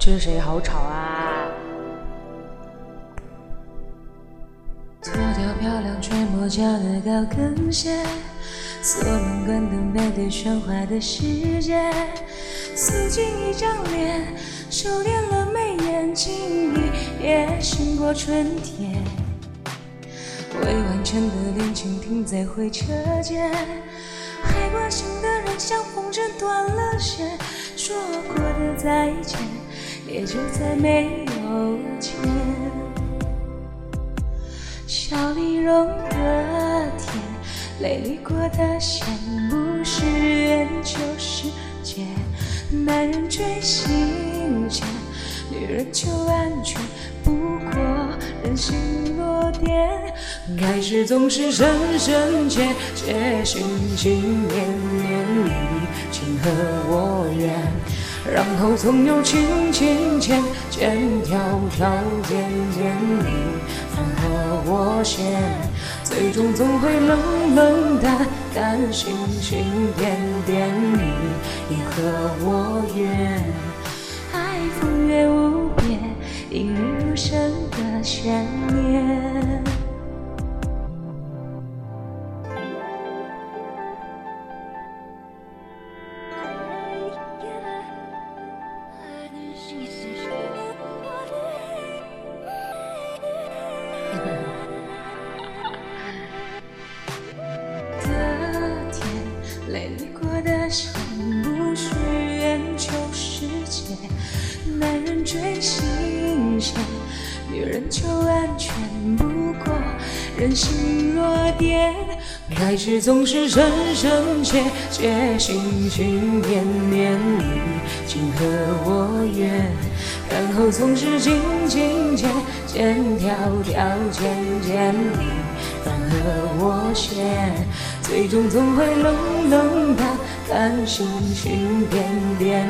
是谁好吵啊？脱掉漂亮却磨脚的高跟鞋，锁门关灯面对喧哗的世界，素净一张脸，收敛了眉眼，轻易也胜过春天。未完成的恋情停在回车间，还关心的人像风筝断了线，说过的再见也就再没有见。笑里融的甜，泪里过的咸，不是缘就是劫。男人追新鲜，女人求安全，不过人心弱点。开始总是深深切切，心心念念你情和我愿，然后总有情情牵牵条条件件你放和我先，最终总会冷冷淡淡心心点点你你和我愿，爱风月无边，引你入深的悬男人追新鲜，女人求安全，不过人心弱点。开始总是深深切切，心心念念你情和我愿，然后总是紧紧牵牵条条牵牵你放和我先，最终总会冷冷淡淡心心点点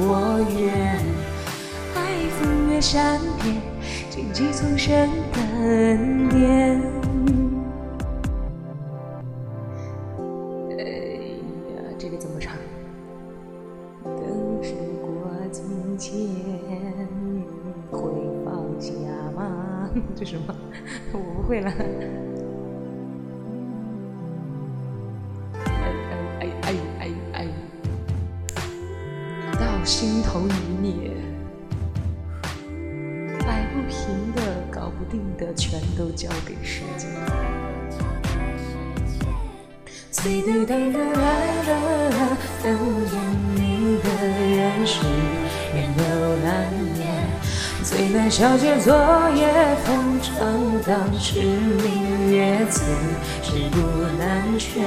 我愿，爱风月善变，荆棘丛生的恩典。哎呀，这个怎么唱？等时过境迁，会放下吗？这什么？我不会了。心头一灭，摆不平的、搞不定的，全都交给时间。最对等的爱了，等眼明的人是缘由难言。最难消解昨夜风长荡，是明月自是不难全。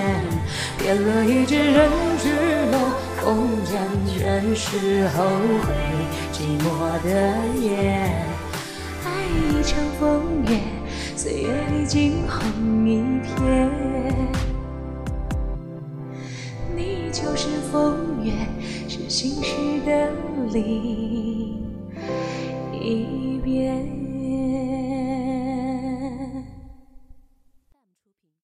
点了一支人去楼空间，全是后悔寂寞的夜。爱一场风月，岁月里惊鸿一瞥。你就是风月，是心事的另一边。